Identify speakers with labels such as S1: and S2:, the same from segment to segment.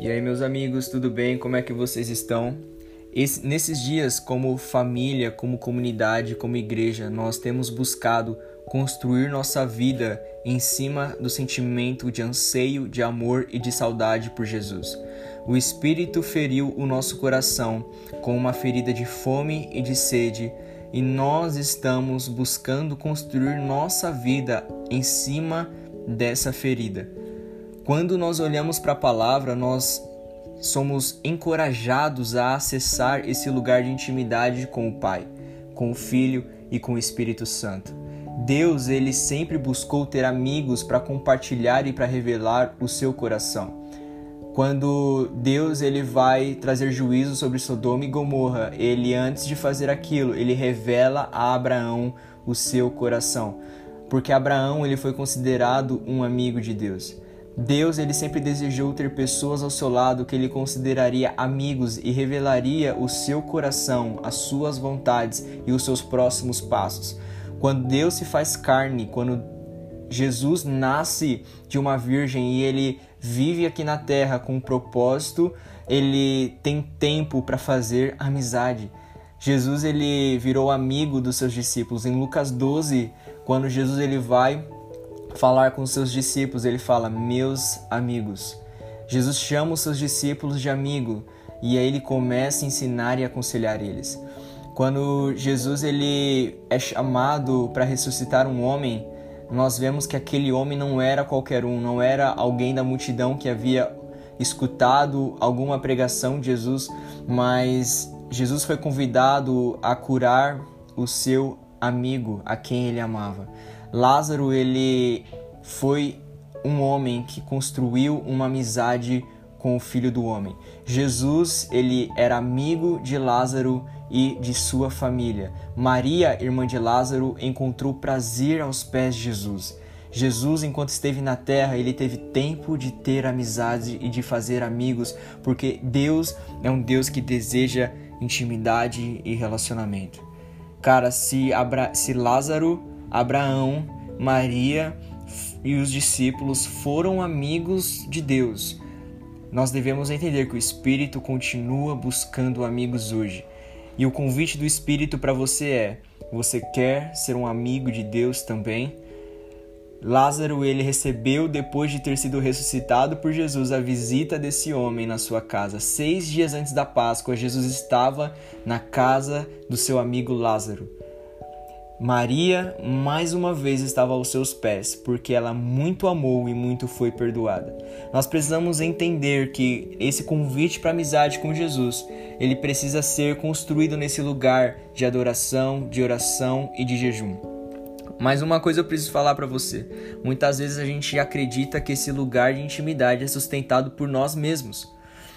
S1: E aí, meus amigos, tudo bem? Como é que vocês estão? Esse, nesses dias, como família, como comunidade, como igreja, nós temos buscado construir nossa vida em cima do sentimento de anseio, de amor e de saudade por Jesus. O Espírito feriu o nosso coração com uma ferida de fome e de sede, e nós estamos buscando construir nossa vida em cima dessa ferida. Quando nós olhamos para a palavra, nós somos encorajados a acessar esse lugar de intimidade com o Pai, com o Filho e com o Espírito Santo. Deus, ele sempre buscou ter amigos para compartilhar e para revelar o seu coração. Quando Deus ele vai trazer juízo sobre Sodoma e Gomorra, ele antes de fazer aquilo, ele revela a Abraão o seu coração, porque Abraão ele foi considerado um amigo de Deus. Deus ele sempre desejou ter pessoas ao seu lado que ele consideraria amigos e revelaria o seu coração, as suas vontades e os seus próximos passos. Quando Deus se faz carne, quando Jesus nasce de uma virgem e ele vive aqui na terra com um propósito, ele tem tempo para fazer amizade. Jesus ele virou amigo dos seus discípulos. Em Lucas 12, quando Jesus ele vai falar com seus discípulos, ele fala: "Meus amigos". Jesus chama os seus discípulos de amigo e aí ele começa a ensinar e aconselhar eles. Quando Jesus ele é chamado para ressuscitar um homem, nós vemos que aquele homem não era qualquer um, não era alguém da multidão que havia escutado alguma pregação de Jesus, mas Jesus foi convidado a curar o seu amigo, a quem ele amava. Lázaro ele foi um homem que construiu uma amizade com o filho do homem. Jesus, ele era amigo de Lázaro e de sua família. Maria, irmã de Lázaro, encontrou prazer aos pés de Jesus. Jesus, enquanto esteve na terra, ele teve tempo de ter amizade e de fazer amigos, porque Deus é um Deus que deseja intimidade e relacionamento. Cara, se, Abra se Lázaro Abraão, Maria e os discípulos foram amigos de Deus. Nós devemos entender que o Espírito continua buscando amigos hoje. E o convite do Espírito para você é: você quer ser um amigo de Deus também? Lázaro ele recebeu depois de ter sido ressuscitado por Jesus a visita desse homem na sua casa. Seis dias antes da Páscoa, Jesus estava na casa do seu amigo Lázaro. Maria mais uma vez estava aos seus pés, porque ela muito amou e muito foi perdoada. Nós precisamos entender que esse convite para amizade com Jesus, ele precisa ser construído nesse lugar de adoração, de oração e de jejum. Mas uma coisa eu preciso falar para você. Muitas vezes a gente acredita que esse lugar de intimidade é sustentado por nós mesmos.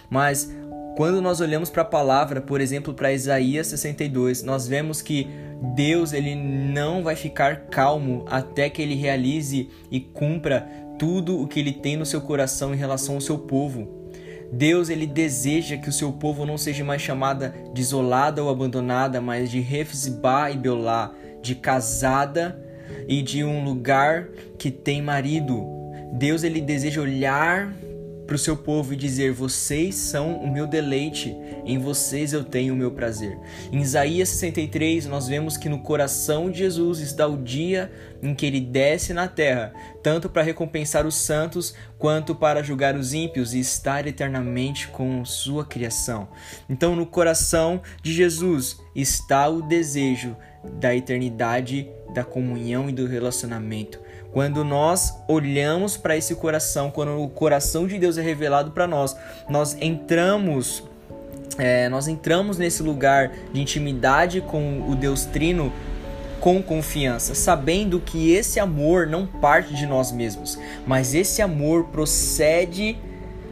S1: Mas quando nós olhamos para a palavra, por exemplo, para Isaías 62, nós vemos que Deus ele não vai ficar calmo até que ele realize e cumpra tudo o que ele tem no seu coração em relação ao seu povo. Deus ele deseja que o seu povo não seja mais chamada de isolada ou abandonada, mas de Refzibá e Beolá, de casada e de um lugar que tem marido. Deus ele deseja olhar para o seu povo e dizer: Vocês são o meu deleite, em vocês eu tenho o meu prazer. Em Isaías 63, nós vemos que no coração de Jesus está o dia em que ele desce na terra, tanto para recompensar os santos quanto para julgar os ímpios e estar eternamente com sua criação. Então, no coração de Jesus está o desejo da eternidade, da comunhão e do relacionamento. Quando nós olhamos para esse coração, quando o coração de Deus é revelado para nós, nós entramos é, nós entramos nesse lugar de intimidade com o Deus Trino com confiança, sabendo que esse amor não parte de nós mesmos, mas esse amor procede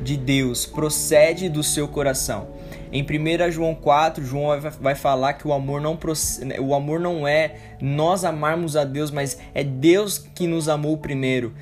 S1: de Deus, procede do seu coração. Em 1 João 4, João vai falar que o amor não o amor não é nós amarmos a Deus, mas é Deus que nos amou primeiro.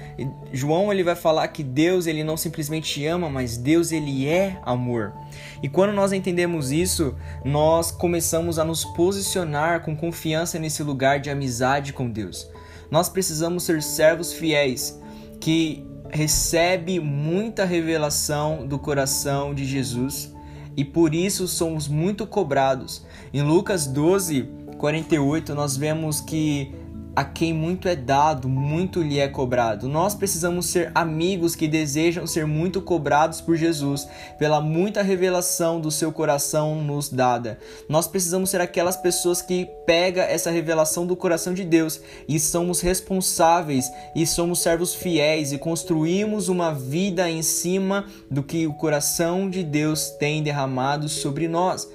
S1: João ele vai falar que Deus ele não simplesmente ama, mas Deus ele é amor. E quando nós entendemos isso, nós começamos a nos posicionar com confiança nesse lugar de amizade com Deus. Nós precisamos ser servos fiéis que recebe muita revelação do coração de Jesus e por isso somos muito cobrados. Em Lucas 12, 48, nós vemos que a quem muito é dado, muito lhe é cobrado. Nós precisamos ser amigos que desejam ser muito cobrados por Jesus, pela muita revelação do seu coração nos dada. Nós precisamos ser aquelas pessoas que pega essa revelação do coração de Deus e somos responsáveis e somos servos fiéis e construímos uma vida em cima do que o coração de Deus tem derramado sobre nós.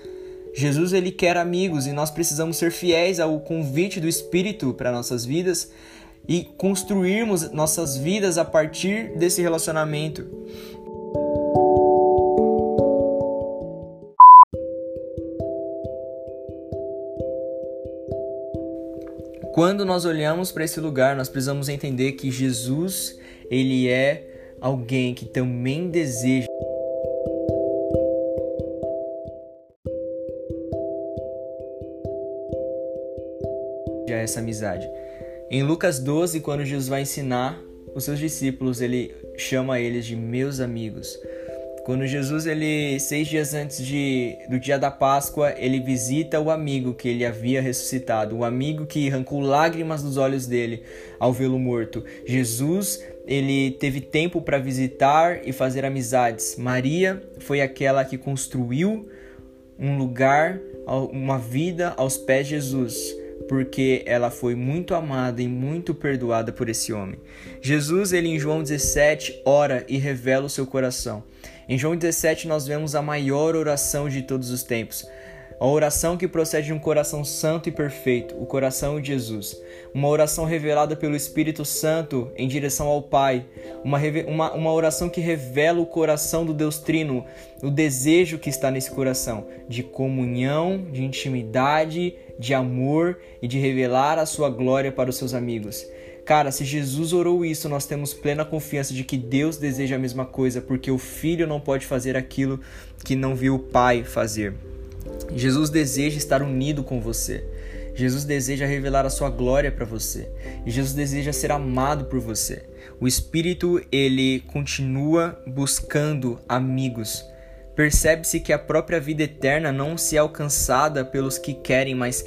S1: Jesus ele quer amigos e nós precisamos ser fiéis ao convite do Espírito para nossas vidas e construirmos nossas vidas a partir desse relacionamento. Quando nós olhamos para esse lugar, nós precisamos entender que Jesus, ele é alguém que também deseja essa amizade. Em Lucas 12, quando Jesus vai ensinar os seus discípulos, ele chama eles de meus amigos. Quando Jesus, ele seis dias antes de, do dia da Páscoa, ele visita o amigo que ele havia ressuscitado, o amigo que arrancou lágrimas dos olhos dele ao vê-lo morto. Jesus, ele teve tempo para visitar e fazer amizades. Maria foi aquela que construiu um lugar, uma vida aos pés de Jesus porque ela foi muito amada e muito perdoada por esse homem. Jesus, ele em João 17, ora e revela o seu coração. Em João 17 nós vemos a maior oração de todos os tempos. A oração que procede de um coração santo e perfeito, o coração de Jesus. Uma oração revelada pelo Espírito Santo em direção ao Pai. Uma, uma, uma oração que revela o coração do Deus Trino, o desejo que está nesse coração de comunhão, de intimidade, de amor e de revelar a sua glória para os seus amigos. Cara, se Jesus orou isso, nós temos plena confiança de que Deus deseja a mesma coisa, porque o filho não pode fazer aquilo que não viu o pai fazer. Jesus deseja estar unido com você. Jesus deseja revelar a sua glória para você. E Jesus deseja ser amado por você. O Espírito, ele continua buscando amigos. Percebe-se que a própria vida eterna não se é alcançada pelos que querem, mas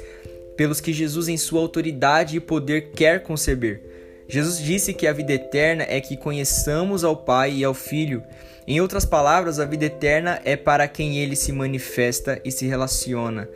S1: pelos que Jesus, em sua autoridade e poder, quer conceber. Jesus disse que a vida eterna é que conheçamos ao Pai e ao Filho em outras palavras, a vida eterna é para quem ele se manifesta e se relaciona.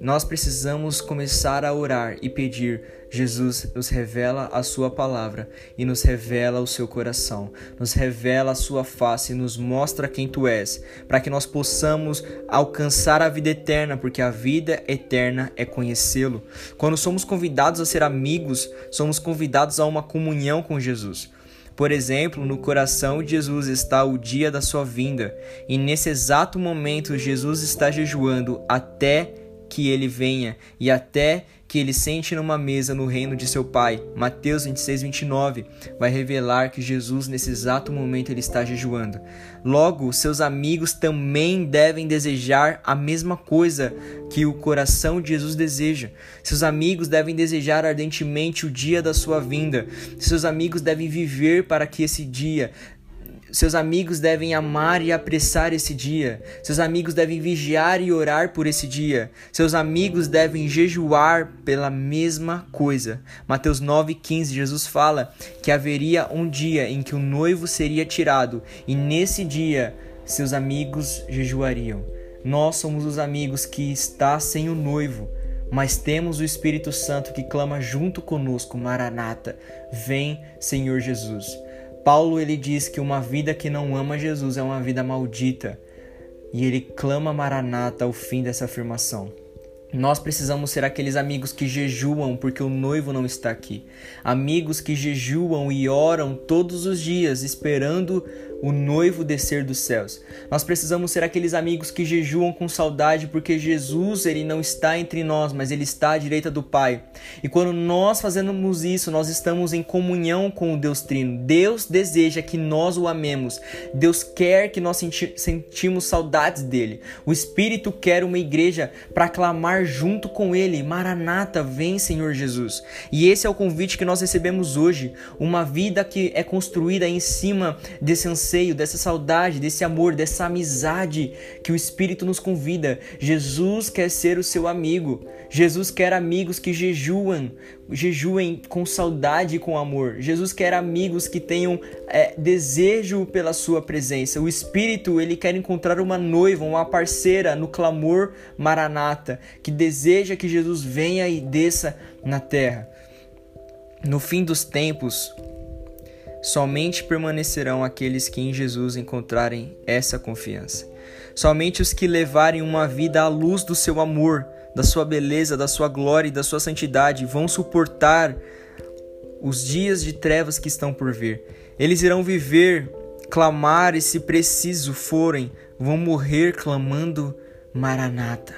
S1: Nós precisamos começar a orar e pedir: Jesus, nos revela a Sua palavra e nos revela o seu coração, nos revela a Sua face e nos mostra quem Tu és, para que nós possamos alcançar a vida eterna, porque a vida eterna é conhecê-lo. Quando somos convidados a ser amigos, somos convidados a uma comunhão com Jesus. Por exemplo, no coração de Jesus está o dia da sua vinda, e nesse exato momento Jesus está jejuando até que ele venha e até que ele sente numa mesa no reino de seu Pai. Mateus 26, 29 vai revelar que Jesus, nesse exato momento, ele está jejuando. Logo, seus amigos também devem desejar a mesma coisa que o coração de Jesus deseja. Seus amigos devem desejar ardentemente o dia da sua vinda. Seus amigos devem viver para que esse dia seus amigos devem amar e apressar esse dia. Seus amigos devem vigiar e orar por esse dia. Seus amigos devem jejuar pela mesma coisa. Mateus 9,15, Jesus fala que haveria um dia em que o noivo seria tirado, e nesse dia seus amigos jejuariam. Nós somos os amigos que está sem o noivo, mas temos o Espírito Santo que clama junto conosco, Maranata, vem, Senhor Jesus. Paulo ele diz que uma vida que não ama Jesus é uma vida maldita. E ele clama Maranata ao fim dessa afirmação. Nós precisamos ser aqueles amigos que jejuam porque o noivo não está aqui. Amigos que jejuam e oram todos os dias esperando o noivo descer dos céus. Nós precisamos ser aqueles amigos que jejuam com saudade porque Jesus ele não está entre nós, mas ele está à direita do Pai. E quando nós fazemos isso, nós estamos em comunhão com o Deus Trino. Deus deseja que nós o amemos. Deus quer que nós senti sentimos saudades dele. O Espírito quer uma igreja para clamar junto com ele: Maranata, vem, Senhor Jesus. E esse é o convite que nós recebemos hoje, uma vida que é construída em cima desse anseio, dessa saudade, desse amor, dessa amizade que o Espírito nos convida. Jesus quer ser o seu amigo. Jesus quer amigos que jejuam, jejuem com saudade e com amor. Jesus quer amigos que tenham é, desejo pela sua presença. O Espírito, ele quer encontrar uma noiva, uma parceira no clamor maranata, que deseja que Jesus venha e desça na terra. No fim dos tempos, Somente permanecerão aqueles que em Jesus encontrarem essa confiança. Somente os que levarem uma vida à luz do seu amor, da sua beleza, da sua glória e da sua santidade vão suportar os dias de trevas que estão por vir. Eles irão viver, clamar e, se preciso forem, vão morrer clamando: Maranata,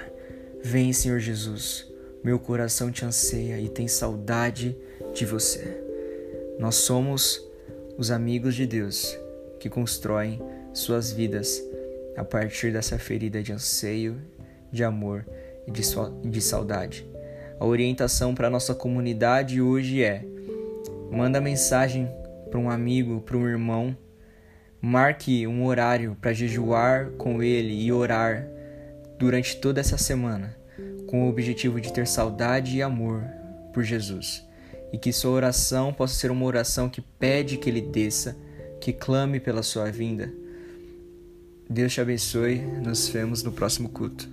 S1: vem, Senhor Jesus. Meu coração te anseia e tem saudade de você. Nós somos os amigos de Deus que constroem suas vidas a partir dessa ferida de anseio, de amor e de, so de saudade. A orientação para nossa comunidade hoje é: manda mensagem para um amigo, para um irmão, marque um horário para jejuar com ele e orar durante toda essa semana, com o objetivo de ter saudade e amor por Jesus e que sua oração possa ser uma oração que pede que ele desça, que clame pela sua vinda. Deus te abençoe, nos vemos no próximo culto.